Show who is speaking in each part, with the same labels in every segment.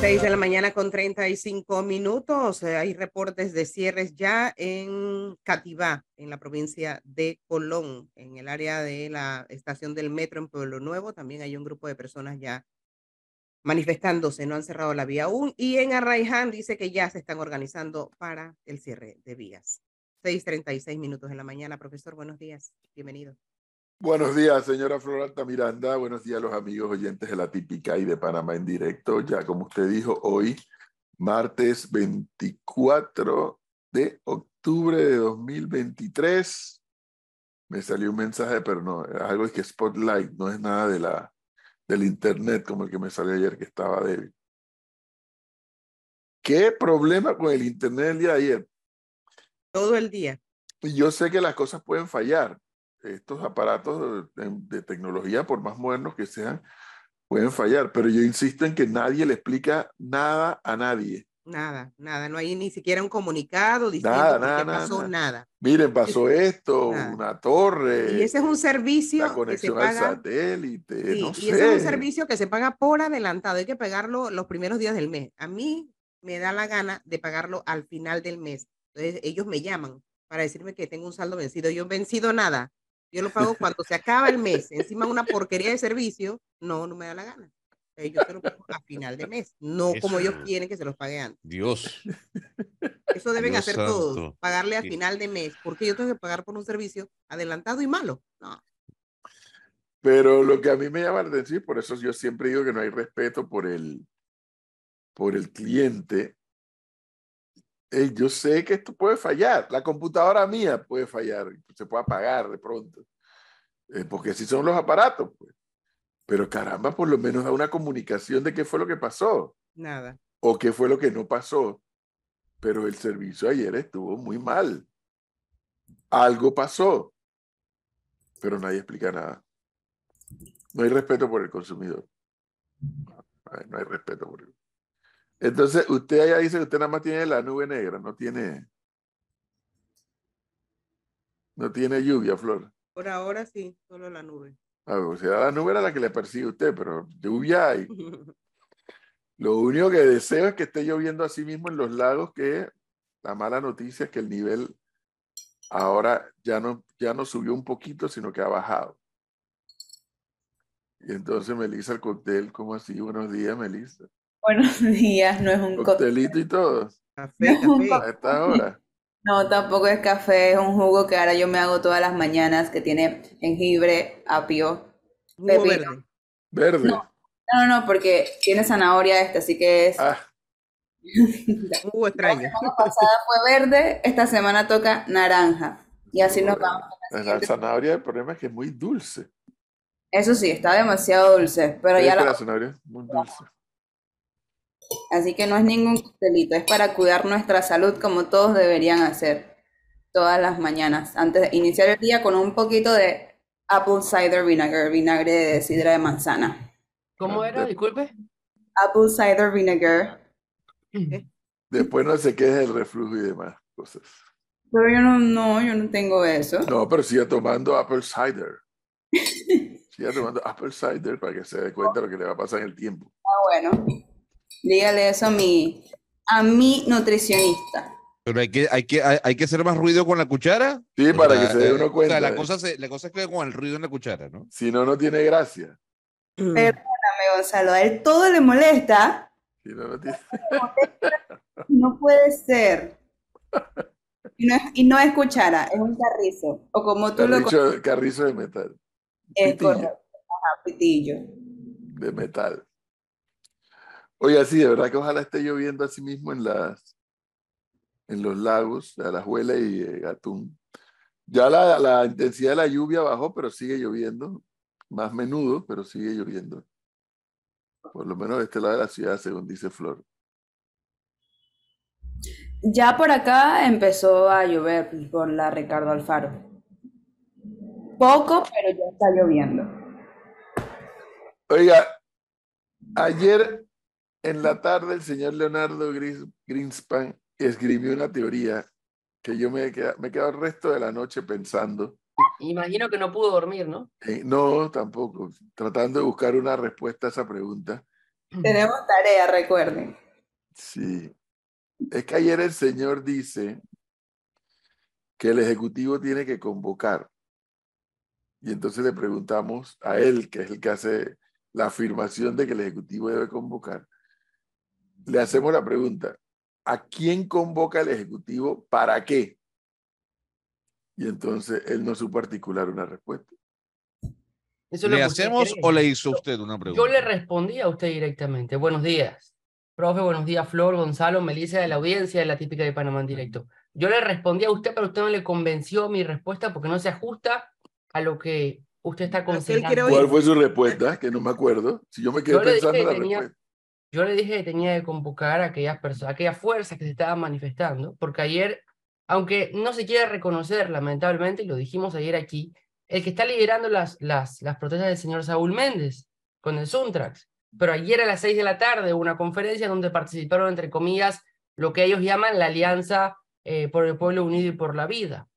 Speaker 1: 6 de la mañana con 35 minutos. Eh, Hay reportes de cierres ya en Cativá, en la provincia de Colón, en el área de la estación del metro en Pueblo Nuevo. También hay un grupo de personas ya manifestándose, no han cerrado la vía aún. Y en Arraiján dice que ya se están organizando para el cierre de vías. 6:36 minutos de la mañana. Profesor, buenos días. Bienvenido.
Speaker 2: Buenos días, señora Floralta Miranda. Buenos días los amigos oyentes de la típica y de Panamá en directo. Ya como usted dijo, hoy, martes 24 de octubre de 2023, me salió un mensaje, pero no, algo es que Spotlight, no es nada de la, del internet como el que me salió ayer que estaba débil. ¿Qué problema con el internet el día de ayer?
Speaker 1: Todo el día.
Speaker 2: Yo sé que las cosas pueden fallar, estos aparatos de, de, tecnología, por más modernos que sean, pueden fallar, pero yo insisto en que nadie le explica nada a nadie.
Speaker 1: Nada, nada, no hay ni siquiera un comunicado diciendo
Speaker 2: Nada,
Speaker 1: que
Speaker 2: nada,
Speaker 1: pasó,
Speaker 2: nada.
Speaker 1: nada.
Speaker 2: Miren, pasó esto, una torre,
Speaker 1: Y ese es un servicio
Speaker 2: la
Speaker 1: que se
Speaker 2: conexión al
Speaker 1: paga.
Speaker 2: satélite,
Speaker 1: Sí,
Speaker 2: no
Speaker 1: y ese es un
Speaker 2: sé.
Speaker 1: servicio que se paga por adelantado. Hay que pagarlo los primeros días del mes. A mí me da la gana de pagarlo al final del mes. Entonces ellos me llaman para decirme que tengo un saldo vencido. Yo vencido nada. Yo lo pago cuando se acaba el mes. Encima una porquería de servicio, no, no me da la gana. Entonces, yo se lo pago a final de mes, no como ellos quieren que se los pague antes.
Speaker 3: Dios.
Speaker 1: Eso deben
Speaker 3: Dios
Speaker 1: hacer todos, pagarle a
Speaker 3: Sí.
Speaker 1: final de mes, porque yo tengo que pagar por un servicio adelantado y malo. No,
Speaker 2: Pero lo que a mí me llama la atención, por eso yo siempre digo que no hay respeto por el, por el cliente. Eh, yo sé que esto puede fallar. La computadora mía puede fallar, se puede apagar de pronto. eh, porque así son los aparatos. Pues. Pero caramba, por lo menos da una comunicación de qué fue lo que pasó
Speaker 1: nada.
Speaker 2: o qué fue lo que no pasó. Pero el servicio ayer estuvo muy mal. Algo pasó, pero nadie explica nada. No hay respeto por el consumidor. No hay respeto por él. Entonces, usted allá dice que usted nada más tiene la nube negra, no tiene. No tiene lluvia, Flor.
Speaker 1: Por ahora sí, solo la nube.
Speaker 2: A ver, o sea, la nube era la que le persigue usted, pero lluvia hay. Lo único que deseo es que esté lloviendo así mismo en los lagos, que la mala noticia es que el nivel ahora ya no, ya no subió un poquito, sino que ha bajado. Y entonces Melissa, el cóctel, ¿cómo así? Buenos días, Melissa.
Speaker 4: Buenos días, no es un.
Speaker 2: Coctelito y todo,
Speaker 1: Café,
Speaker 4: No,
Speaker 1: café.
Speaker 2: a esta hora.
Speaker 4: No, tampoco es café, es un jugo que ahora yo me hago todas las mañanas que tiene jengibre, apio.
Speaker 1: Jugo
Speaker 4: Pepino.
Speaker 1: verde.
Speaker 2: Verde.
Speaker 4: No. No, no, porque tiene zanahoria este, así que es.
Speaker 2: Ah,
Speaker 1: jugo extraño.
Speaker 4: La semana pasada fue verde, esta semana toca naranja. Y así nos vamos.
Speaker 2: la zanahoria, el problema es que es muy dulce.
Speaker 4: Eso sí, está demasiado dulce, pero ya
Speaker 2: que
Speaker 4: la-
Speaker 2: la zanahoria es muy dulce.
Speaker 4: Así que no es ningún coctelito, es para cuidar nuestra salud como todos deberían hacer todas las mañanas, antes de iniciar el día con un poquito de apple cider vinegar, vinagre de sidra de manzana.
Speaker 5: ¿Cómo
Speaker 2: Ah,
Speaker 5: era? Disculpe.
Speaker 4: Apple cider vinegar.
Speaker 2: Después no se queje del reflujo y demás cosas.
Speaker 4: Pero yo no, no, yo no tengo eso.
Speaker 2: No, pero siga tomando apple cider. Siga tomando apple cider para que se dé cuenta de lo que le va a pasar en el tiempo.
Speaker 4: Ah, bueno, dígale eso a mi, a mi nutricionista.
Speaker 3: Pero hay que, hay que, hay, hay que hacer más ruido con la cuchara.
Speaker 2: Sí,
Speaker 3: O
Speaker 2: para que se dé
Speaker 3: eh,
Speaker 2: uno
Speaker 3: O
Speaker 2: cuenta.
Speaker 3: sea, la
Speaker 2: ¿eh?
Speaker 3: cosa, se, la cosa es que con el ruido en la cuchara, ¿no?
Speaker 2: Si no, no tiene gracia.
Speaker 4: Perdóname, Gonzalo, a él todo le molesta.
Speaker 2: Si no, no tiene...
Speaker 4: No puede ser. Y no es, y no es cuchara, es un carrizo. O como tú lo
Speaker 2: Carrizo, carrizo de metal.
Speaker 4: Es
Speaker 2: Pitillo
Speaker 4: correcto. Ajá, pitillo.
Speaker 2: de metal. Oye, sí, de verdad que ojalá esté lloviendo así mismo en las en los lagos, de Alajuela y eh, Gatún. Ya la, la intensidad de la lluvia bajó, pero sigue lloviendo. Más menudo, pero sigue lloviendo. Por lo menos de este lado de la ciudad, según dice Flor.
Speaker 4: Ya por acá empezó a llover por la Ricardo Alfaro. Poco, pero ya está lloviendo.
Speaker 2: Oiga, ayer en la tarde el señor Leonardo Gris- Greenspan escribió una teoría que yo me he quedado, me he quedado el resto de la noche pensando.
Speaker 5: Imagino que no pudo dormir, ¿no?
Speaker 2: Eh, no, tampoco. Tratando de buscar una respuesta a esa pregunta.
Speaker 4: Tenemos tarea, recuerden.
Speaker 2: Sí. Es que ayer el señor dice que el ejecutivo tiene que convocar. Y entonces le preguntamos a él, que es el que hace la afirmación de que el ejecutivo debe convocar. Le hacemos la pregunta, ¿a quién convoca el ejecutivo para qué? Y entonces él no supo articular una respuesta.
Speaker 5: Eso
Speaker 3: ¿Le hacemos o le hizo usted una pregunta?
Speaker 5: Yo le respondí a usted directamente. Buenos días. Profe, buenos días, Flor, Gonzalo, Melissa de la audiencia de la típica de Panamá en directo. Yo le respondí a usted, pero usted no le convenció mi respuesta porque no se ajusta a lo que usted está considerando.
Speaker 2: ¿Cuál fue su respuesta? Que no me acuerdo. Si yo me quedé
Speaker 5: Yo le dije
Speaker 2: pensando en la
Speaker 5: tenía-
Speaker 2: respuesta.
Speaker 5: Yo le dije que tenía que convocar a aquellas personas, aquellas fuerzas que se estaban manifestando, porque ayer, aunque no se quiere reconocer, lamentablemente, y lo dijimos ayer aquí, el que está liderando las, las, las protestas del señor Saúl Méndez con el Suntrax. Pero ayer a las seis de la tarde hubo una conferencia donde participaron, entre comillas, lo que ellos llaman la Alianza eh, por el Pueblo Unido y por la Vida.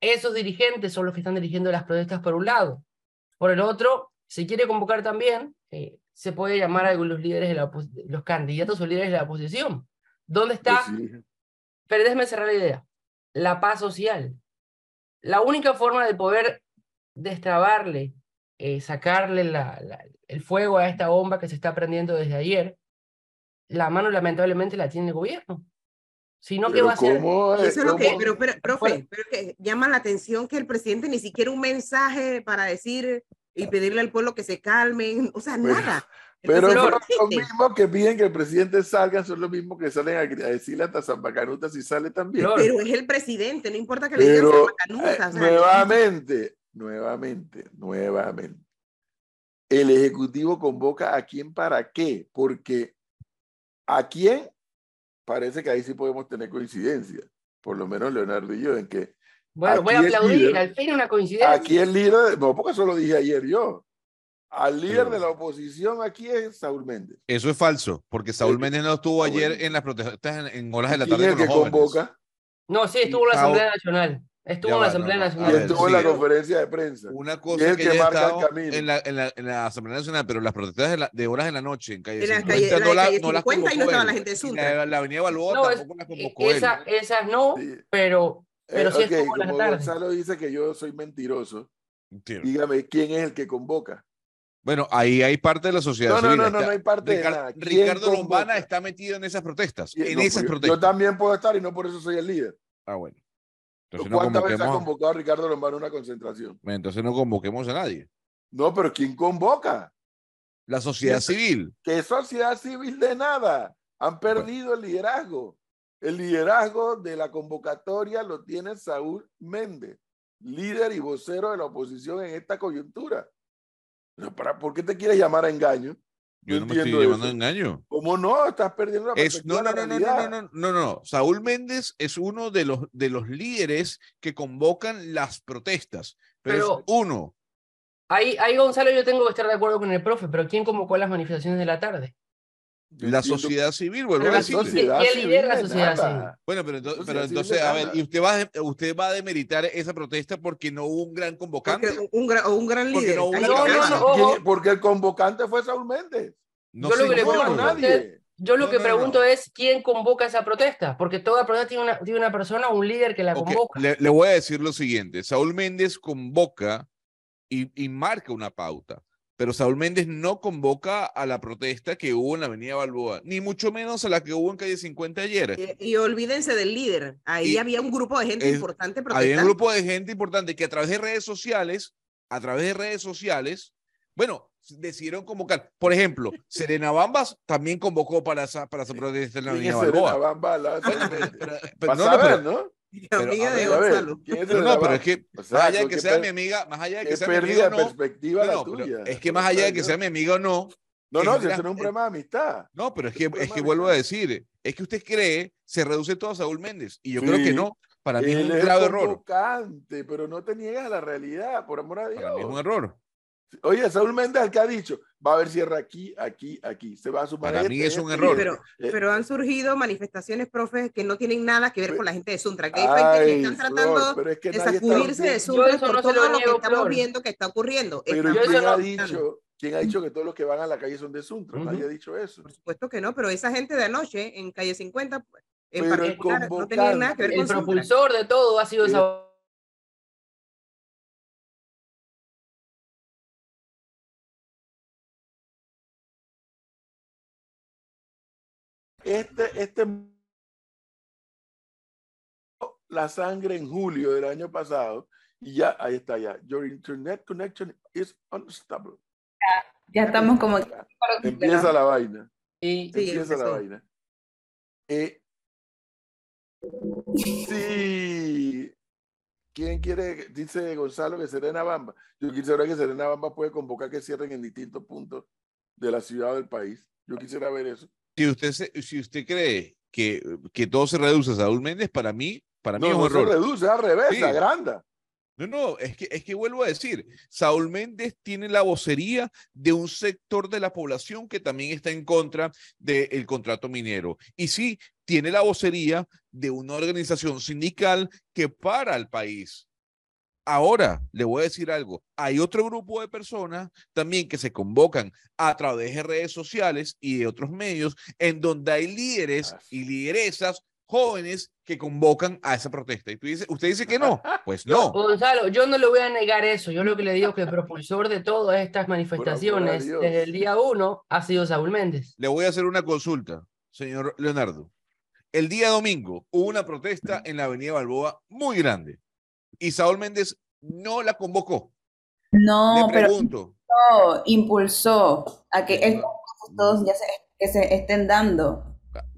Speaker 5: Esos dirigentes son los que están dirigiendo las protestas por un lado. Por el otro, si quiere convocar también, eh, se puede llamar a los líderes de la los candidatos o líderes de la oposición. ¿Dónde está?
Speaker 2: Pues sí.
Speaker 5: Pero déjeme cerrar la idea. La paz social. La única forma de poder destrabarle, eh, sacarle la- la- el fuego a esta bomba que se está prendiendo desde ayer, la mano lamentablemente la tiene el gobierno. Si no, ¿qué
Speaker 2: Pero
Speaker 5: va a
Speaker 1: Y eso es lo que, pero, pero, profe,
Speaker 5: Bueno.
Speaker 1: pero que llama la atención que el presidente ni siquiera un mensaje para decir y pedirle al pueblo que se calmen, o sea,
Speaker 2: Pero-
Speaker 1: nada.
Speaker 2: Pero
Speaker 1: no
Speaker 2: los mismos que piden que el presidente salga, son los mismos que salen a, decirle hasta Zambacanuta si sale también.
Speaker 1: Pero es el presidente, no importa que le digan o sea,
Speaker 2: nuevamente, nuevamente, nuevamente. El Ejecutivo convoca a quién para qué, porque a quién parece que ahí sí podemos tener coincidencia, por lo menos Leonardo y yo, en que
Speaker 5: bueno, voy a
Speaker 2: aquí es
Speaker 5: aplaudir,
Speaker 2: líder.
Speaker 5: al fin una coincidencia.
Speaker 2: aquí el líder, no, porque eso lo dije ayer yo, al líder
Speaker 3: Pero-
Speaker 2: de la oposición aquí es Saúl Méndez.
Speaker 3: Eso es falso, porque Saúl
Speaker 2: Eh,
Speaker 3: Méndez no estuvo ayer
Speaker 2: bueno.
Speaker 3: en las protestas en, en horas de la
Speaker 2: ¿Quién
Speaker 3: tarde
Speaker 2: es el
Speaker 3: con
Speaker 2: que
Speaker 3: los
Speaker 2: convoca?
Speaker 5: No, sí, estuvo en la Asamblea Nacional. Estuvo
Speaker 3: Ya
Speaker 5: en la Asamblea
Speaker 3: no,
Speaker 2: Y
Speaker 5: Nacional.
Speaker 3: ver,
Speaker 2: estuvo en la
Speaker 3: sí.
Speaker 2: conferencia de prensa.
Speaker 3: Una
Speaker 2: es
Speaker 3: cosa
Speaker 2: el
Speaker 3: que,
Speaker 2: que marca el camino.
Speaker 3: en la, en, la, en la Asamblea Nacional, pero las protestas de, la- de horas en la noche en calle
Speaker 1: En la
Speaker 3: 50
Speaker 1: calle- de
Speaker 3: no, la-
Speaker 1: calle
Speaker 3: no las
Speaker 1: 50 y no
Speaker 3: convocó
Speaker 1: estaba
Speaker 3: él.
Speaker 1: la gente de
Speaker 3: Y
Speaker 1: Suntra.
Speaker 3: la, la Avenida Balboa
Speaker 5: No, es-
Speaker 3: tampoco las
Speaker 5: e-
Speaker 3: convocó él.
Speaker 5: esa- esas no,
Speaker 2: Sí.
Speaker 5: pero, pero
Speaker 2: Eh,
Speaker 5: sí
Speaker 2: ok,
Speaker 5: estuvo en la
Speaker 2: como
Speaker 5: tarde.
Speaker 2: Gonzalo dice que yo soy mentiroso,
Speaker 3: Entiendo.
Speaker 2: dígame quién es el que convoca.
Speaker 3: Bueno, ahí hay parte de la sociedad
Speaker 2: No, no,
Speaker 3: civil.
Speaker 2: no, no,
Speaker 3: Está-
Speaker 2: no hay parte de nada. ¿Quién
Speaker 3: Ricardo Lombana está metido en esas protestas.
Speaker 2: Y-
Speaker 3: En
Speaker 2: no,
Speaker 3: esas
Speaker 2: yo-
Speaker 3: protestas.
Speaker 2: Yo también puedo estar y no por eso soy el líder.
Speaker 3: Ah, bueno. Entonces no,
Speaker 2: ¿Cuántas veces ha
Speaker 3: convoquemos,
Speaker 2: convocado a Ricardo Lombana a una concentración?
Speaker 3: entonces no convoquemos a nadie.
Speaker 2: No, pero ¿quién convoca?
Speaker 3: La sociedad civil.
Speaker 2: ¿Qué sociedad civil de nada? Han perdido el liderazgo. El liderazgo de la convocatoria lo tiene Saúl Méndez, líder y vocero de la oposición en esta coyuntura. Pero para, ¿Por qué te quieres llamar a engaño?
Speaker 3: Yo no me estoy llamando
Speaker 2: eso.
Speaker 3: engaño.
Speaker 2: ¿Cómo no? Estás perdiendo la
Speaker 3: Es, no, no, no, no, no, no, no, no, no. Saúl Méndez es uno de los, de los líderes que convocan las protestas. Pero,
Speaker 5: Pero-
Speaker 3: es uno.
Speaker 5: Ahí, ahí, Gonzalo, yo tengo que estar de acuerdo con el profe, pero ¿quién convocó las manifestaciones de la tarde?
Speaker 3: La sociedad civil, vuelvo a
Speaker 5: la
Speaker 3: decirle.
Speaker 5: sociedad- ¿Quién lidera la
Speaker 2: de
Speaker 5: sociedad
Speaker 2: nada.
Speaker 5: civil?
Speaker 3: Bueno, pero, entonces, pero entonces, a ver. ¿y usted va, a- usted va a demeritar esa protesta porque no hubo un gran convocante?
Speaker 1: Porque un, gran, un gran
Speaker 3: Porque
Speaker 1: líder.
Speaker 2: Porque el convocante fue Saúl Méndez.
Speaker 3: No,
Speaker 5: Yo lo que pregunto a
Speaker 2: nadie.
Speaker 5: usted- Yo lo
Speaker 3: No,
Speaker 5: que pregunto
Speaker 3: no.
Speaker 5: es quién convoca esa protesta, porque toda protesta tiene una, tiene una persona, un líder que la convoca.
Speaker 3: le, le voy a decir lo siguiente. Saúl Méndez convoca y, y marca una pauta, pero Saúl Méndez no convoca a la protesta que hubo en la Avenida Balboa, ni mucho menos a la que hubo en calle 50 ayer.
Speaker 1: Y, y olvídense del líder. Ahí
Speaker 3: Y-
Speaker 1: había un grupo de gente
Speaker 3: es-
Speaker 1: importante
Speaker 3: Había un
Speaker 1: protestando.
Speaker 3: grupo de gente importante que a través de redes sociales, a través de redes sociales, bueno, decidieron convocar. Por ejemplo, Serena Bambas también convocó para esa, para esa protesta en la
Speaker 2: ¿Quién
Speaker 3: Avenida
Speaker 2: Serena
Speaker 3: Balboa.
Speaker 2: Bamba al lado de
Speaker 3: Bueno,
Speaker 2: Saúl
Speaker 3: pero- no, no, pero-
Speaker 2: ¿no?
Speaker 3: Pero,
Speaker 1: amiga de
Speaker 3: ver,
Speaker 2: A ver,
Speaker 1: Gonzalo.
Speaker 2: ¿quién es
Speaker 3: No, no, pero es que
Speaker 2: O sea,
Speaker 3: más allá de que sea mi amiga, más allá de que sea mi amiga
Speaker 2: pérdida
Speaker 3: o
Speaker 2: de
Speaker 3: no,
Speaker 2: perspectiva
Speaker 3: no,
Speaker 2: la tuya.
Speaker 3: es que más allá de que sea mi amiga o no,
Speaker 2: No, no, si
Speaker 3: genera-
Speaker 2: eso no es un problema de amistad.
Speaker 3: no, pero es que, es que vuelvo a decir, es que usted cree, se reduce todo a Saúl Méndez, y yo creo que no, para mí es un
Speaker 2: es
Speaker 3: grave error,
Speaker 2: pero no te niegas a la realidad, por amor a Dios.
Speaker 3: para mí es un error.
Speaker 2: Oye, Saúl Méndez, el que ha dicho, va a haber cierre aquí, aquí, aquí. Se va a sumar
Speaker 3: Para
Speaker 2: este,
Speaker 3: mí es un
Speaker 2: este
Speaker 3: error.
Speaker 2: este.
Speaker 1: Pero,
Speaker 2: Eh,
Speaker 1: pero han surgido manifestaciones, profe, que no tienen nada que ver con la gente de Suntra, que hay gente que están tratando
Speaker 2: pero es que
Speaker 1: de
Speaker 2: nadie está
Speaker 1: sacudirse de
Speaker 2: diciendo-
Speaker 1: Suntra
Speaker 5: Yo eso
Speaker 1: por
Speaker 5: no
Speaker 1: todo
Speaker 5: lo
Speaker 1: lo que estamos
Speaker 5: Flor.
Speaker 1: viendo que está ocurriendo.
Speaker 2: Pero ¿quién ha dicho, ¿Quién ha dicho que todos los que van a la calle son de Suntra? Nadie
Speaker 5: Ujú.
Speaker 2: ha dicho eso.
Speaker 1: Por supuesto que no, pero esa gente de anoche en calle 50 pues, en
Speaker 2: Pero el
Speaker 1: particular, no tenía nada que ver
Speaker 5: El
Speaker 1: con Suntra.
Speaker 5: propulsor de todo ha sido esa
Speaker 2: Este, este la sangre en julio del año pasado y ya ahí está ya. Your internet connection is unstable.
Speaker 4: Ya estamos como
Speaker 2: Empieza la vaina.
Speaker 1: Sí,
Speaker 2: empieza la vaina. Eh, sí. ¿Quién quiere? Dice Gonzalo que Serena Bamba. Yo quisiera que Serena Bamba puede convocar que cierren en distintos puntos de la ciudad o del país. Yo quisiera ver eso.
Speaker 3: Si usted, se- si usted cree que, que todo se reduce a Saúl Méndez, para mí, para mí
Speaker 2: No,
Speaker 3: es un
Speaker 2: no se
Speaker 3: error.
Speaker 2: reduce, es al revés,
Speaker 3: Sí.
Speaker 2: se agranda.
Speaker 3: No, no, es que, es que vuelvo a decir, Saúl Méndez tiene la vocería de un sector de la población que también está en contra del contrato minero. Y sí, tiene la vocería de una organización sindical que para al país. Ahora, le voy a decir algo, hay otro grupo de personas también que se convocan a través de redes sociales y de otros medios en donde hay líderes y lideresas jóvenes que convocan a esa protesta. Y tú dices, usted dice que no, pues no.
Speaker 5: Gonzalo, yo no le voy a negar eso. Yo lo que le digo es que el propulsor de todas estas manifestaciones desde el día uno ha sido Saúl Méndez.
Speaker 3: Le voy a hacer una consulta, señor Leonardo. El día domingo hubo una protesta en la Avenida Balboa muy grande y Saúl Méndez no la convocó.
Speaker 4: No,
Speaker 3: Le
Speaker 4: pero
Speaker 3: pregunto.
Speaker 4: no, impulsó a que estos casos todos ya se, que se estén dando.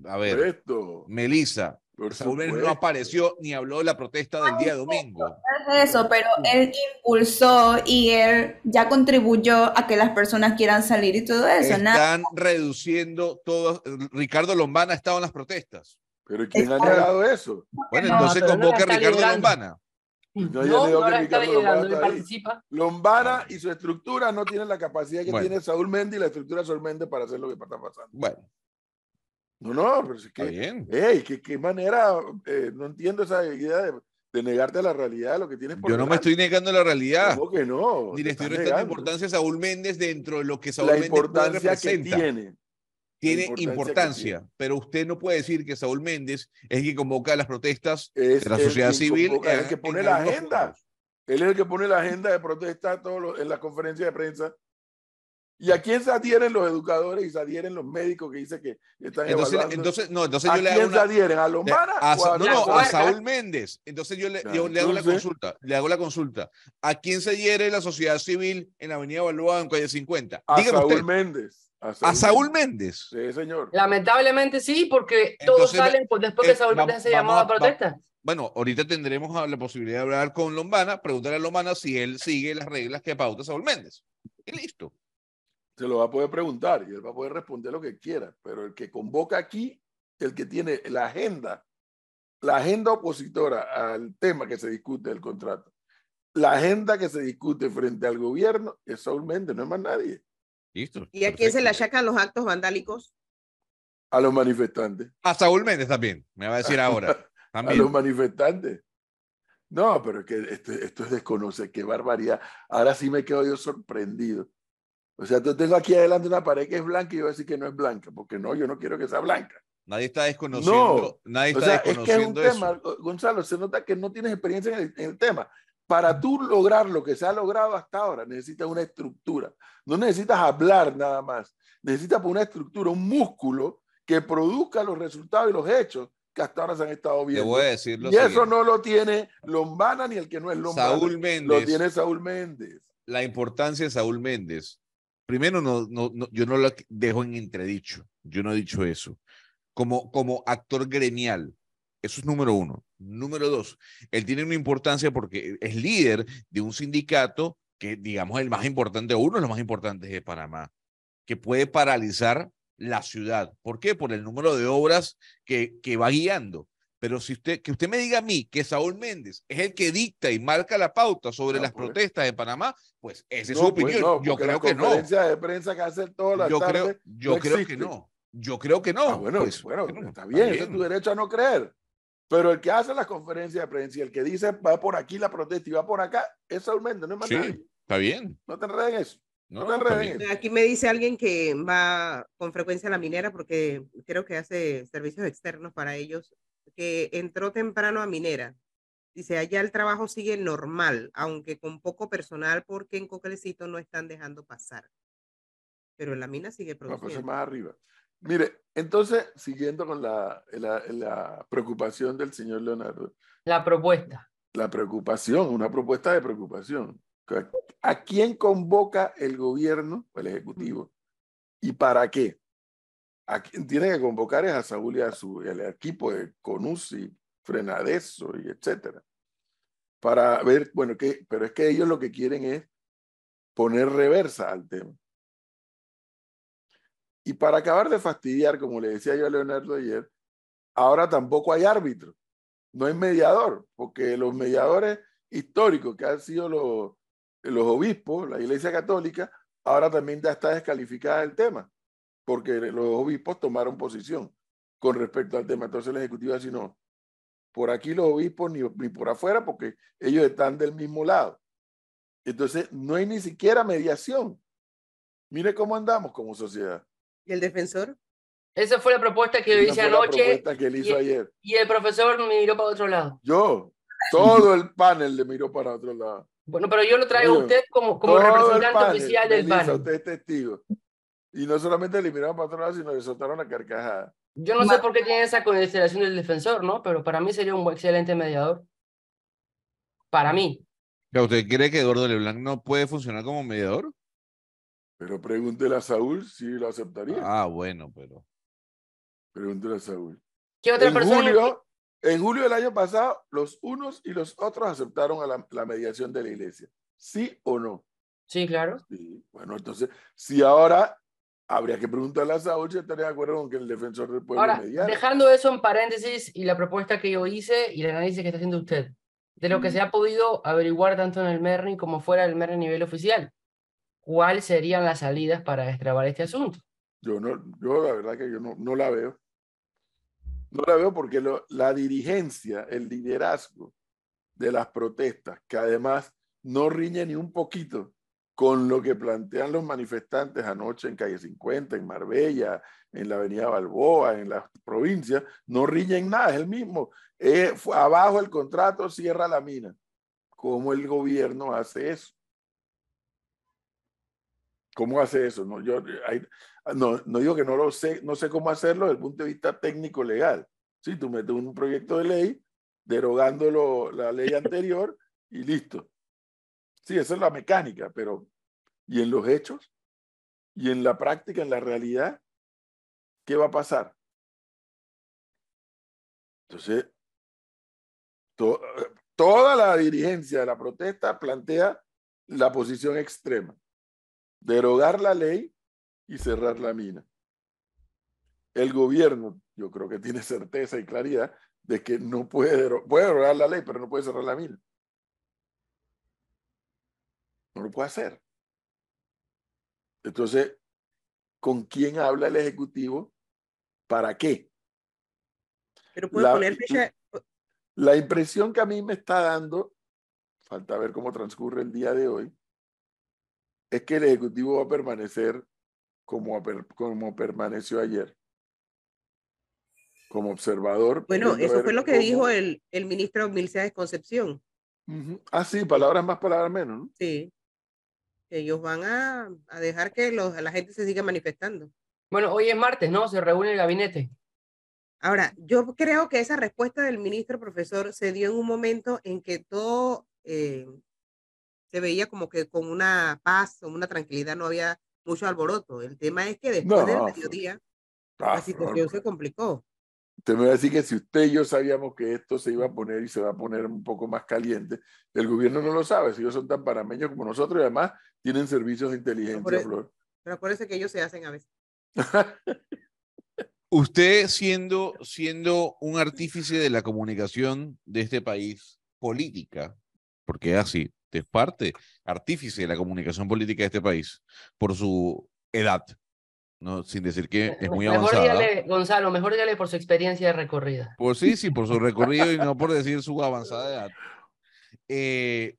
Speaker 3: A ver,
Speaker 2: Esto,
Speaker 3: Melissa,
Speaker 2: por
Speaker 3: Saúl Méndez no apareció ni habló de la protesta del día domingo.
Speaker 4: No es eso, pero él impulsó y él ya contribuyó a que las personas quieran salir y todo eso. Nada.
Speaker 3: Están reduciendo todo. Ricardo Lombana ha estado en las protestas.
Speaker 2: Pero ¿quién ha negado eso?
Speaker 3: Bueno,
Speaker 4: No,
Speaker 3: entonces
Speaker 5: pero no
Speaker 3: convoca a Ricardo. Lombana.
Speaker 2: No,
Speaker 5: No,
Speaker 2: digo
Speaker 5: no
Speaker 2: que
Speaker 5: está
Speaker 2: Lombana está
Speaker 5: participa.
Speaker 2: Lombana y su estructura no tienen la capacidad que
Speaker 3: Bueno.
Speaker 2: tiene Saúl Méndez y la estructura de Saúl Méndez para hacer lo que está pasando.
Speaker 3: Bueno,
Speaker 2: No, no, pero es que,
Speaker 3: bien.
Speaker 2: hey, ¿qué, qué manera, eh, no entiendo esa idea de, de negarte la realidad de lo que tienes por
Speaker 3: Yo no me estoy negando la realidad.
Speaker 2: ¿Cómo que no?
Speaker 3: Ni le estoy restando importancia a Saúl Méndez dentro de lo que Saúl
Speaker 2: La
Speaker 3: Méndez puede
Speaker 2: importancia que
Speaker 3: representa.
Speaker 2: tiene.
Speaker 3: Tiene
Speaker 2: importancia
Speaker 3: pero usted no puede decir que Saúl Méndez es el que convoca las protestas
Speaker 2: Es
Speaker 3: de la sociedad civil.
Speaker 2: convoca, es el que pone la agenda.
Speaker 3: puntos.
Speaker 2: Él es el que pone la agenda de protesta todos los- en la conferencia de prensa. ¿Y a quién se adhieren los educadores y se adhieren los médicos que dicen que están
Speaker 3: Entonces,
Speaker 2: evaluando?
Speaker 3: entonces, no, entonces
Speaker 2: ¿A
Speaker 3: yo le hago
Speaker 2: quién se
Speaker 3: una,
Speaker 2: adhieren? ¿A Lombana?
Speaker 3: a,
Speaker 2: o a
Speaker 3: no, no, a. Saúl Méndez. Entonces yo le,
Speaker 2: Ya,
Speaker 3: yo le hago la consulta, le hago la consulta. ¿A quién se adhiere la sociedad civil en la Avenida Balboa en calle 50?
Speaker 2: A
Speaker 3: Dígame
Speaker 2: Saúl
Speaker 3: usted.
Speaker 2: Méndez.
Speaker 3: A Saúl Méndez.
Speaker 2: Sí, señor.
Speaker 5: Lamentablemente sí, porque todos
Speaker 3: Entonces,
Speaker 5: salen pues, después
Speaker 3: eh,
Speaker 5: que Saúl Méndez se llamaba
Speaker 3: a- va-
Speaker 5: protesta.
Speaker 3: Bueno, ahorita tendremos la posibilidad de hablar con Lombana, preguntarle a Lombana si él sigue las reglas que pauta Saúl Méndez. Y listo.
Speaker 2: Se lo va a poder preguntar y él va a poder responder lo que quiera. Pero el que convoca aquí, el que tiene la agenda, la agenda opositora al tema que se discute del contrato, la agenda que se discute frente al gobierno es Saúl Méndez, no es más nadie.
Speaker 3: Listo.
Speaker 1: ¿Y a quién se le achacan los actos vandálicos?
Speaker 2: A los manifestantes.
Speaker 3: A Saúl Méndez también, me va a decir ahora.
Speaker 2: a los manifestantes. No, pero es que esto, esto es desconocer, qué barbaridad. Ahora sí me quedo yo sorprendido. O sea, yo tengo aquí adelante una pared que es blanca y yo voy a decir que no es blanca, porque no, yo no quiero que sea blanca.
Speaker 3: Nadie está desconociendo, nadie
Speaker 2: O
Speaker 3: está
Speaker 2: sea, es que es un
Speaker 3: eso.
Speaker 2: tema, Gonzalo, se nota que no tienes experiencia en el, en el tema. Para tú lograr lo que se ha logrado hasta ahora, necesitas una estructura. No necesitas hablar nada más. Necesitas una estructura, un músculo que produzca los resultados y los hechos que hasta ahora se han estado viendo.
Speaker 3: voy a decir lo
Speaker 2: Y eso no lo tiene Lombana ni el que no es Lombana.
Speaker 3: Saúl
Speaker 2: Lo
Speaker 3: Méndez,
Speaker 2: tiene Saúl Méndez.
Speaker 3: la importancia de Saúl Méndez. Primero, no, no, no, yo no lo dejo en entredicho. Yo no he dicho eso. Como, como actor gremial, eso es número uno. Número dos, él tiene una importancia porque es líder de un sindicato que, digamos, el más importante, uno de los más importantes de Panamá, que puede paralizar la ciudad. ¿Por qué? Por el número de obras que, que va guiando. Pero si usted, que usted me diga a mí que Saúl Méndez es el que dicta y marca la pauta sobre
Speaker 2: Ah,
Speaker 3: las
Speaker 2: pues.
Speaker 3: protestas de Panamá, pues esa es
Speaker 2: No,
Speaker 3: su
Speaker 2: pues,
Speaker 3: opinión.
Speaker 2: no,
Speaker 3: yo creo que no.
Speaker 2: de prensa que hacen todas las
Speaker 3: Yo creo, yo
Speaker 2: no
Speaker 3: creo que no. Yo creo que no.
Speaker 2: Ah, bueno,
Speaker 3: pues,
Speaker 2: bueno,
Speaker 3: que no.
Speaker 2: está bien, ese es tu derecho a no creer. Pero el que hace las conferencias de prensa y el que dice va por aquí la protesta y va por acá, es Saúl Méndez, no es más
Speaker 3: Sí.
Speaker 2: nadie.
Speaker 3: Está bien.
Speaker 2: No te enredes en eso.
Speaker 3: No,
Speaker 2: No enreden.
Speaker 3: bien.
Speaker 1: Aquí me dice alguien que va con frecuencia a la minera porque creo que hace servicios externos para ellos, que entró temprano a minera. Dice, allá el trabajo sigue normal, aunque con poco personal porque en Coquelecito no están dejando pasar. Pero en la mina sigue
Speaker 2: No, pues es
Speaker 1: produciendo.
Speaker 2: más arriba. Mire, entonces, siguiendo con la, la, la preocupación del señor Leonardo,
Speaker 5: La propuesta.
Speaker 2: la preocupación, una propuesta de preocupación. ¿A quién convoca el gobierno o el ejecutivo? ¿Y para qué? A quien tiene que convocar es a Saúl y a su equipo de Conusi, Frenadeso y etcétera. Para ver, bueno, que, pero es que ellos lo que quieren es poner reversa al tema. Y para acabar de fastidiar, como le decía yo a Leonardo ayer, ahora tampoco hay árbitro, no hay mediador, porque los mediadores históricos que han sido los, los obispos, la Iglesia Católica, ahora también ya está descalificada el tema, porque los obispos tomaron posición con respecto al tema. Entonces el Ejecutivo así no, por aquí los obispos ni, ni por afuera, porque ellos están del mismo lado. Entonces no hay ni siquiera mediación. Mire cómo andamos como sociedad.
Speaker 1: ¿Y el defensor?
Speaker 5: Esa fue la propuesta que yo hice
Speaker 2: la
Speaker 5: anoche
Speaker 2: propuesta que él hizo
Speaker 5: y-
Speaker 2: ayer.
Speaker 5: y el profesor me miró para otro lado.
Speaker 2: Yo, todo el panel le miró para otro lado.
Speaker 5: Bueno, pero yo lo traigo a
Speaker 2: Oye,
Speaker 5: usted como, como
Speaker 2: el
Speaker 5: representante
Speaker 2: panel,
Speaker 5: oficial del
Speaker 2: Melissa,
Speaker 5: panel.
Speaker 2: Usted es testigo. Y no solamente le miraron para otro lado, sino le soltaron la carcajada.
Speaker 5: Yo no sé por qué tiene esa consideración del defensor, ¿no? Pero para mí sería un excelente mediador. Para mí.
Speaker 3: ¿Usted cree que Eduardo Leblanc no puede funcionar como mediador?
Speaker 2: Pero pregúntele a Saúl si lo aceptaría.
Speaker 3: Ah, bueno, pero.
Speaker 2: Pregúntele a Saúl.
Speaker 5: ¿Qué otra
Speaker 2: En
Speaker 5: persona?
Speaker 2: julio, en julio del año pasado, los unos y los otros aceptaron a la, la mediación de la iglesia. ¿Sí o no?
Speaker 5: Sí, claro.
Speaker 2: Sí. Bueno, entonces, si ahora habría que preguntarle a Saúl si estaría de acuerdo con que el defensor del pueblo
Speaker 5: Ahora,
Speaker 2: mediara.
Speaker 5: dejando eso en paréntesis y la propuesta que yo hice y el análisis que está haciendo usted, de lo que se ha podido averiguar tanto en el MERNI como fuera del MERNI a nivel oficial, ¿cuáles serían las salidas para destrabar este asunto?
Speaker 2: Yo no, yo la verdad que yo no, no la veo. No la veo porque la dirigencia, el liderazgo de las protestas, que además no riñe ni un poquito con lo que plantean los manifestantes anoche en Calle 50, en Marbella, en la Avenida Balboa, en las provincias, no riñen nada, es el mismo. Eh, abajo el contrato, cierra la mina. ¿Cómo el gobierno hace eso? ¿Cómo hace eso? No, yo, hay- no, no digo que no lo sé, no sé cómo hacerlo desde el punto de vista técnico legal. Sí, tú metes un proyecto de ley derogando lo- la ley anterior y listo. Sí, esa es la mecánica, pero ¿y en los hechos? ¿Y en la práctica, en la realidad? ¿Qué va a pasar? Entonces, to- toda la dirigencia de la protesta plantea la posición extrema, derogar la ley y cerrar la mina. El gobierno, yo creo que tiene certeza y claridad de que no puede, dero- puede derogar la ley, pero no puede cerrar la mina. No lo puede hacer. Entonces, ¿con quién habla el Ejecutivo? ¿Para qué?
Speaker 1: Pero puede
Speaker 2: La-
Speaker 1: poner fecha.
Speaker 2: La impresión que a mí me está dando, falta ver cómo transcurre el día de hoy, es que el Ejecutivo va a permanecer como, como permaneció ayer, como observador.
Speaker 1: Bueno, eso fue lo que
Speaker 2: cómo-
Speaker 1: dijo el, el ministro Milceades Concepción.
Speaker 2: Ujú. Ah, sí, palabras más, palabras menos, ¿no?
Speaker 1: Sí. Ellos van a, a dejar que los, la gente se siga manifestando.
Speaker 5: Bueno, hoy es martes, ¿no? Se reúne el gabinete.
Speaker 1: Ahora, yo creo que esa respuesta del ministro profesor se dio en un momento en que todo eh, se veía como que con una paz, con una tranquilidad, no había mucho alboroto. El tema es que después del
Speaker 2: No,
Speaker 1: mediodía
Speaker 2: Ah,
Speaker 1: la situación se complicó.
Speaker 2: Usted me va a decir que si usted y yo sabíamos que esto se iba a poner y se va a poner un poco más caliente, el gobierno no lo sabe, si ellos son tan panameños como nosotros y además tienen servicios de inteligencia,
Speaker 1: eso-
Speaker 2: Flor.
Speaker 1: Pero acuérdense que ellos se hacen a veces.
Speaker 3: Usted siendo, siendo un artífice de la comunicación de este país política, porque es así, es parte, artífice de la comunicación política de este país, por su edad, ¿no? sin decir que es muy
Speaker 5: mejor
Speaker 3: avanzada.
Speaker 5: dígale, Gonzalo, mejor dígale por su experiencia de recorrida.
Speaker 3: Por sí, sí, por su recorrido y no por decir su avanzada edad. Eh,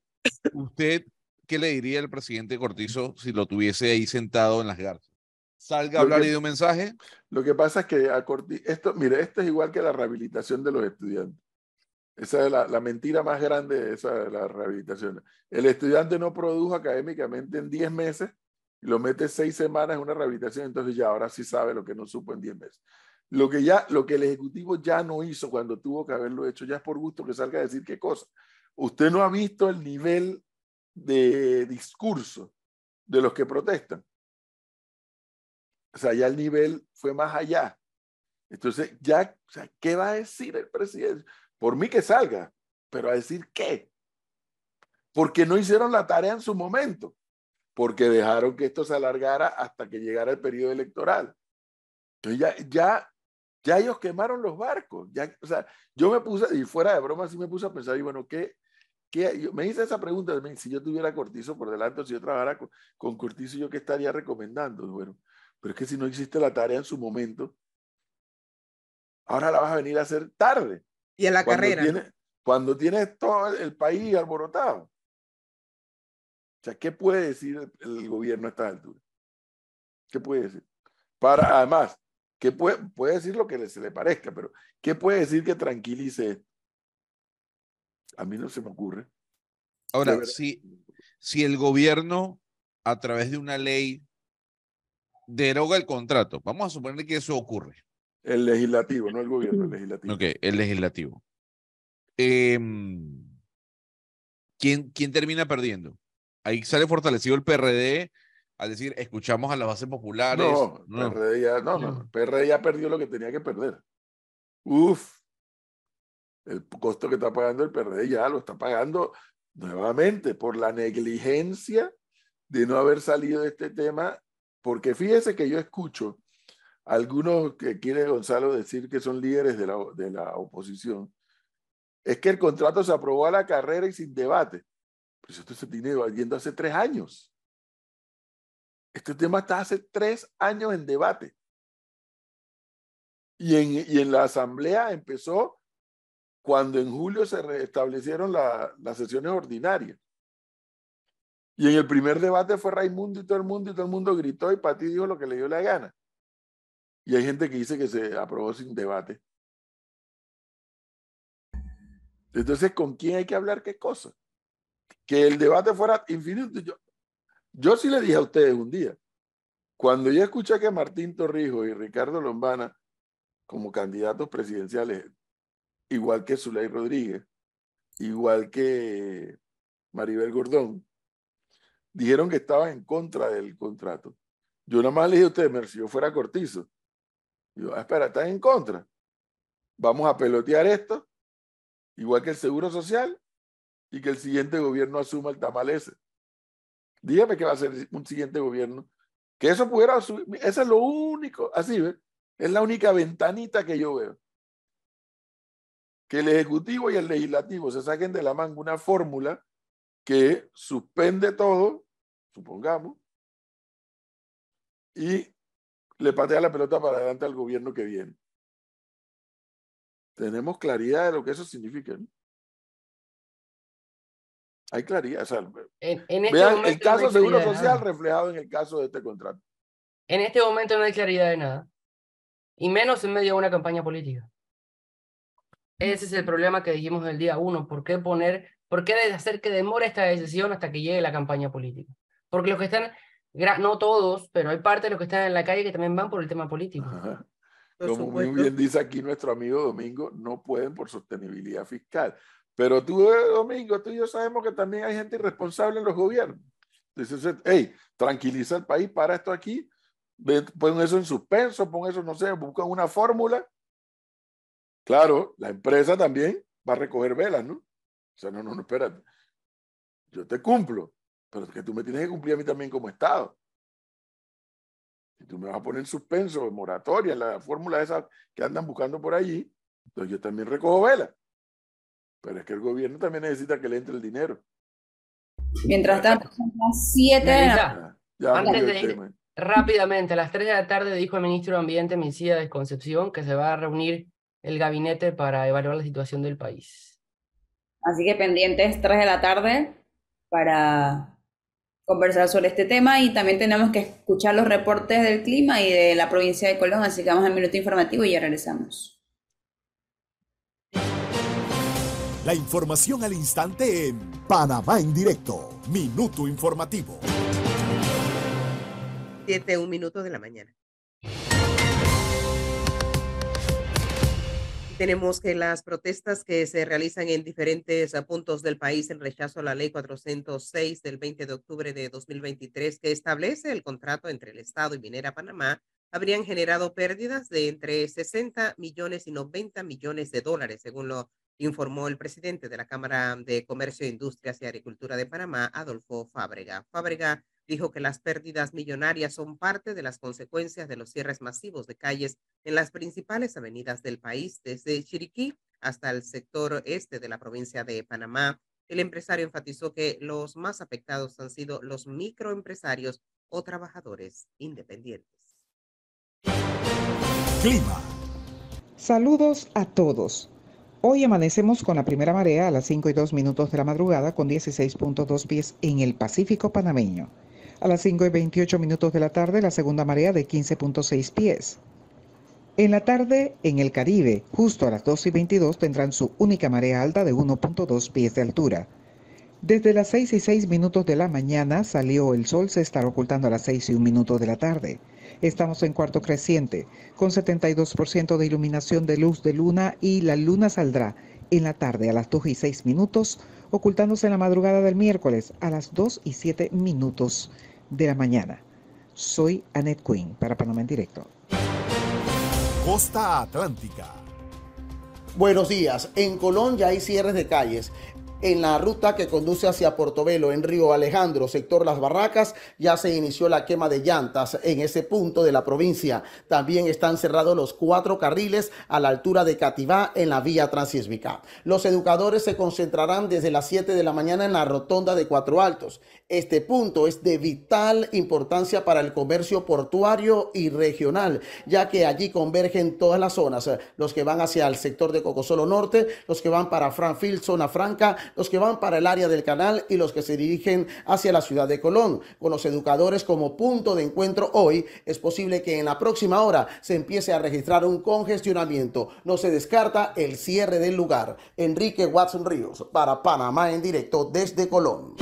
Speaker 3: usted qué le diría el presidente Cortizo si lo tuviese ahí sentado en las garzas? Salga a hablar
Speaker 2: que-
Speaker 3: y de un mensaje.
Speaker 2: Lo que pasa es que a Corti- esto, mire, esto es igual que la rehabilitación de los estudiantes. Esa es la, mentira más grande de esa la rehabilitación. El estudiante no produjo académicamente en 10 meses y lo mete seis semanas en una rehabilitación, entonces ya ahora sí sabe lo que no supo en 10 meses. Lo que, ya, lo que el Ejecutivo ya no hizo cuando tuvo que haberlo hecho, ya es por gusto que salga a decir qué cosa. Usted no ha visto el nivel de discurso de los que protestan. O sea, ya el nivel fue más allá. Entonces, ya, o sea, ¿qué va a decir el presidente? Por mí que salga, pero a decir qué. Porque no hicieron la tarea en su momento, porque dejaron que esto se alargara hasta que llegara el periodo electoral. Entonces, ya, ya, ya ellos quemaron los barcos. Ya, o sea, yo me puse, y fuera de broma, sí me puse a pensar, y bueno, ¿qué? Yo, me hice esa pregunta, si yo tuviera Cortizo por delante, si yo trabajara con, con Cortizo, ¿yo qué estaría recomendando? Bueno, pero es que si no existe la tarea en su momento, ahora la vas a venir a hacer tarde.
Speaker 1: Y en la
Speaker 2: cuando
Speaker 1: carrera.
Speaker 2: Tiene, cuando tienes todo el, país alborotado. O sea, ¿qué puede decir el, el gobierno a esta altura? ¿Qué puede decir? Para, además, ¿qué puede, puede decir lo que se le parezca, pero ¿qué puede decir que tranquilice esto? A mí no se me ocurre.
Speaker 3: Ahora, si, si el gobierno, a través de una ley, deroga el contrato, vamos a suponer que eso ocurre.
Speaker 2: El legislativo, no el gobierno, el legislativo.
Speaker 3: Ok, el legislativo. Em, ¿quién, ¿Quién termina perdiendo? Ahí sale fortalecido el PRD al decir, escuchamos a las bases populares.
Speaker 2: No,
Speaker 3: No.
Speaker 2: PRD ya, no, no, no, PRD ya perdió lo que tenía que perder. Uf, el costo que está pagando el PRD ya lo está pagando nuevamente por la negligencia de no haber salido de este tema, porque fíjese que yo escucho algunos que quiere Gonzalo decir que son líderes de la, de la oposición, es que el contrato se aprobó a la carrera y sin debate. Pues esto se tiene yendo hace tres años. Este tema está hace tres años en debate. Y en, y en la asamblea empezó cuando en julio se restablecieron la- las sesiones ordinarias. Y en el primer debate fue Raimundo y todo el mundo, y todo el mundo gritó y Pati dijo lo que le dio la gana. Y hay gente que dice que se aprobó sin debate. Entonces, ¿con quién hay que hablar qué cosa? Que el debate fuera infinito. Yo, yo sí le dije a ustedes un día, cuando yo escuché que Martín Torrijos y Ricardo Lombana, como candidatos presidenciales, igual que Zuley Rodríguez, igual que Maribel Gordón, dijeron que estaban en contra del contrato. Yo nada más le dije a ustedes, "Mira, si yo fuera cortizo, yo, ah, espera, están en contra. Vamos a pelotear esto, igual que el Seguro Social, y que el siguiente gobierno asuma el tamal ese. Dígame que va a ser un siguiente gobierno. Que eso pudiera asumir, eso es lo único, así, ¿ves? Es la única ventanita que yo veo. Que el Ejecutivo y el Legislativo se saquen de la manga una fórmula que suspende todo, supongamos, y le patea la pelota para adelante al gobierno que viene. Tenemos claridad de lo que eso significa. ¿no? Hay claridad. o sea,
Speaker 5: En, en este
Speaker 2: vean el
Speaker 5: momento no
Speaker 2: caso Seguro Social reflejado en el caso de este contrato.
Speaker 5: En este momento no hay claridad de nada. Y menos en medio de una campaña política. Ese es el problema que dijimos del día uno. ¿Por qué poner, por qué hacer que demore esta decisión hasta que llegue la campaña política? Porque los que están, no todos, pero hay parte de los que están en la calle que también van por el tema político.
Speaker 2: Ajá. Como muy bien dice aquí nuestro amigo Domingo, no pueden por sostenibilidad fiscal. Pero tú, eh, Domingo, tú y yo sabemos que también hay gente irresponsable en los gobiernos. Entonces, hey, tranquiliza el país, para esto aquí, pon eso en suspenso, pon eso, no sé, buscan una fórmula. Claro, la empresa también va a recoger velas, ¿no? O sea, no, no, no, espérate. Yo te cumplo, pero es que tú me tienes que cumplir a mí también como Estado. Si tú me vas a poner en suspenso, en moratoria, la fórmula esa que andan buscando por allí, entonces yo también recojo vela. Pero es que el gobierno también necesita que le entre el dinero.
Speaker 4: Mientras tanto, son las 7 de la
Speaker 5: Antes de ir-. Rápidamente, a las 3 de la tarde dijo el ministro de Ambiente, Mesías Concepción, que se va a reunir el gabinete para evaluar la situación del país.
Speaker 4: Así que pendientes 3 de la tarde para conversar sobre este tema y también tenemos que escuchar los reportes del clima y de la provincia de Colón, así que vamos al minuto informativo y ya regresamos.
Speaker 6: La información al instante en Panamá en directo, minuto informativo.
Speaker 1: Siete, un minuto de la mañana. Tenemos que las protestas que se realizan en diferentes puntos del país en rechazo a la ley 406 del 20 de octubre de 2023 que establece el contrato entre el Estado y Minera Panamá habrían generado pérdidas de entre 60 millones y 90 millones de dólares, según lo informó el presidente de la Cámara de Comercio, Industrias y Agricultura de Panamá, Adolfo Fábrega. Fábrega dijo que las pérdidas millonarias son parte de las consecuencias de los cierres masivos de calles en las principales avenidas del país, desde Chiriquí hasta el sector este de la provincia de Panamá. El empresario enfatizó que los más afectados han sido los microempresarios o trabajadores independientes.
Speaker 7: Clima. Saludos a todos. Hoy amanecemos con la primera marea a las 5 y 2 minutos de la madrugada con 16.2 pies en el Pacífico panameño. A las 5 y 28 minutos de la tarde la segunda marea de 15.6 pies. En la tarde, en el Caribe, justo a las 2 y 22 tendrán su única marea alta de 1.2 pies de altura. Desde las 6 y 6 minutos de la mañana salió el sol, se estará ocultando a las 6 y 1 minuto de la tarde. Estamos en cuarto creciente, con 72% de iluminación de luz de luna y la luna saldrá en la tarde a las 2 y 6 minutos, ocultándose en la madrugada del miércoles a las 2 y 7 minutos de la mañana. Soy Annette Quinn para Panamá en Directo.
Speaker 6: Costa Atlántica.
Speaker 8: Buenos días. En Colón ya hay cierres de calles. En la ruta que conduce hacia Portobelo, en Río Alejandro, sector Las Barracas, ya se inició la quema de llantas en ese punto de la provincia. También están cerrados los cuatro carriles a la altura de Cativá en la vía transísmica. Los educadores se concentrarán desde las 7 de la mañana en la rotonda de Cuatro Altos. Este punto es de vital importancia para el comercio portuario y regional, ya que allí convergen todas las zonas, los que van hacia el sector de Cocosolo Norte, los que van para Franfield, zona franca, los que van para el área del canal y los que se dirigen hacia la ciudad de Colón. Con los educadores como punto de encuentro hoy, es posible que en la próxima hora se empiece a registrar un congestionamiento. No se descarta el cierre del lugar. Enrique Watson Ríos, para Panamá en directo desde Colón.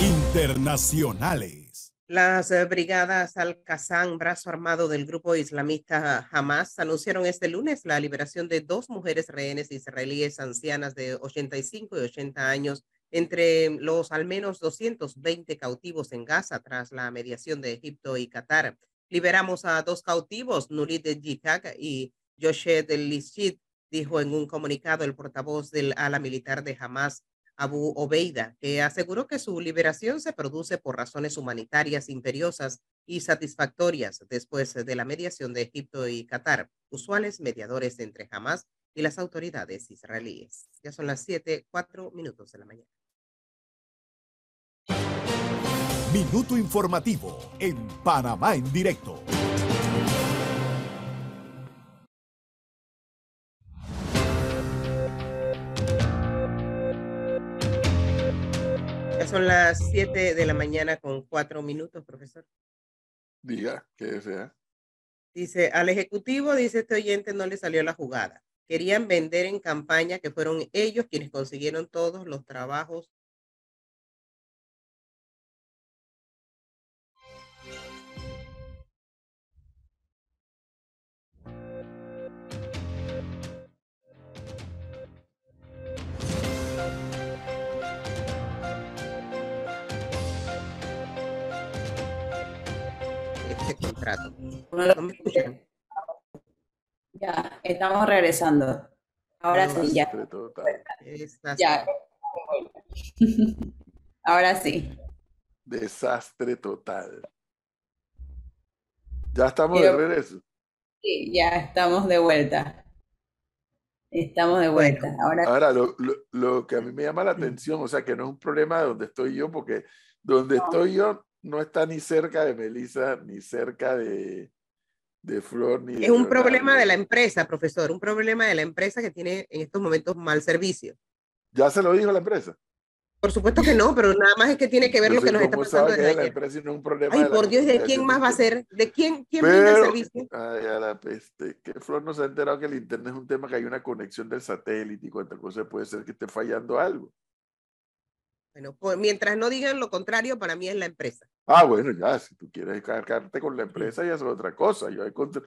Speaker 6: Internacionales.
Speaker 1: Las eh, brigadas Al-Qassam, brazo armado del grupo islamista Hamas, anunciaron este lunes la liberación de dos mujeres rehenes israelíes ancianas de 85 y 80 años, entre los al menos 220 cautivos en Gaza tras la mediación de Egipto y Qatar. Liberamos a dos cautivos, Nurit Jikak y Yoshed Lishit, dijo en un comunicado el portavoz del ala militar de Hamas, Abu Obeida, que aseguró que su liberación se produce por razones humanitarias imperiosas y satisfactorias después de la mediación de Egipto y Qatar, usuales mediadores entre Hamas y las autoridades israelíes. Ya son las 7, 4 minutos de la mañana.
Speaker 6: Minuto informativo en Panamá en directo.
Speaker 1: Son las 7 de la mañana con 4 minutos, profesor.
Speaker 2: Diga, ¿qué desea?
Speaker 1: Dice, al Ejecutivo, dice este oyente, no le salió la jugada. Querían vender en campaña que fueron ellos quienes consiguieron todos los trabajos contrato.
Speaker 4: Ya, estamos regresando. Ahora sí, ya. Ya. Ahora sí.
Speaker 2: Desastre total. Ya estamos de regreso.
Speaker 4: Sí, ya estamos de vuelta. Estamos de vuelta. Ahora,
Speaker 2: Ahora lo, lo, lo, que a mí me llama la atención, o sea, que no es un problema de donde estoy yo, porque donde estoy yo no está ni cerca de Melissa, ni cerca de, de Flor, ni
Speaker 1: Es un problema de la empresa, profesor, un problema de la empresa que tiene en estos momentos mal servicio.
Speaker 2: ¿Ya se lo dijo la empresa?
Speaker 1: Por supuesto que no, pero nada más es que tiene que ver lo que nos está pasando desde ayer. Ay, por Dios, ¿de quién más va a ser? ¿De quién, quién brinda el servicio?
Speaker 2: Ay, a la peste. Que Flor nos ha enterado que el internet es un tema que hay una conexión del satélite y cuánta cosa puede ser que esté fallando algo.
Speaker 1: Bueno, pues mientras no digan lo contrario, para mí es la empresa.
Speaker 2: Ah, bueno, ya, si tú quieres cargarte con la empresa, ya es otra cosa. Yo contra,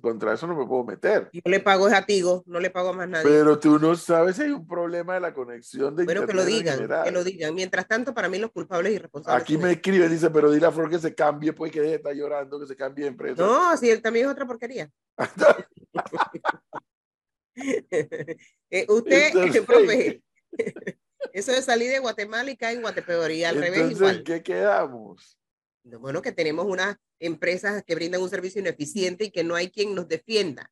Speaker 2: contra, eso no me puedo meter.
Speaker 1: Yo le pago a Tigo, no le pago a más nadie.
Speaker 2: Pero tú no sabes si hay un problema de la conexión de
Speaker 1: Bueno, que lo digan, que lo digan. Mientras tanto, para mí los culpables y responsables.
Speaker 2: Aquí me escribe, dice, pero dile a Flor que se cambie, pues que estar llorando, que se cambie de empresa.
Speaker 1: No, si él también es otra porquería. eh, usted, profe, eso de salir de Guatemala y caer en Guatepeor y al revés igual.
Speaker 2: qué quedamos?
Speaker 1: Bueno, que tenemos unas empresas que brindan un servicio ineficiente y que no hay quien nos defienda.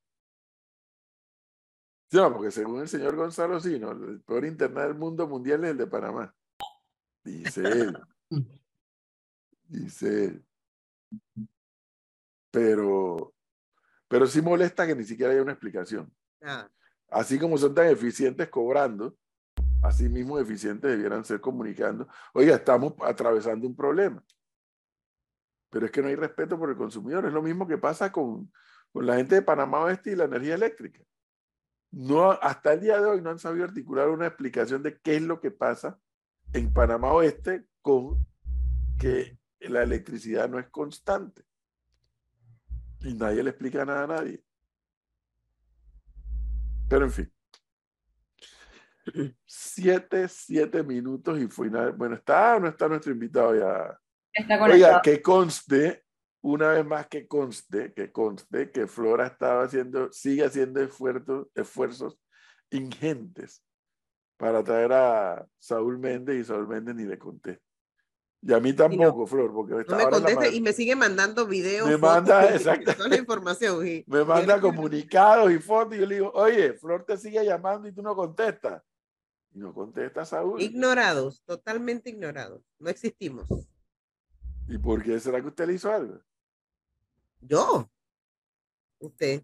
Speaker 2: No, porque según el señor Gonzalo Sino, el peor internet del mundo mundial es el de Panamá. Dice él. Dice él. Pero, pero sí molesta que ni siquiera haya una explicación. Ah. Así como son tan eficientes cobrando, así mismo eficientes debieran ser comunicando. Oiga, estamos atravesando un problema. Pero es que no hay respeto por el consumidor. Es lo mismo que pasa con, con la gente de Panamá Oeste y la energía eléctrica. No, hasta el día de hoy no han sabido articular una explicación de qué es lo que pasa en Panamá Oeste con que la electricidad no es constante. Y nadie le explica nada a nadie. Pero en fin. Siete, siete minutos y final. Bueno, ¿está o no está nuestro invitado ya?
Speaker 4: Está
Speaker 2: Oiga, que conste, una vez más que conste, que conste que Flora estaba haciendo, sigue haciendo esfuerzos, esfuerzos ingentes para traer a Saúl Méndez y Saúl Méndez ni le contesta. Y a mí tampoco, Flor, porque
Speaker 1: no me contesta y me sigue mandando videos.
Speaker 2: Me manda exacto,
Speaker 1: toda la información. Y,
Speaker 2: me manda comunicados y fotos y yo le digo, oye, Flor te sigue llamando y tú no contestas. Y no contesta Saúl.
Speaker 1: Ignorados, totalmente ignorados. No existimos.
Speaker 2: ¿Y por qué será que usted le hizo algo?
Speaker 1: ¿Yo? Usted.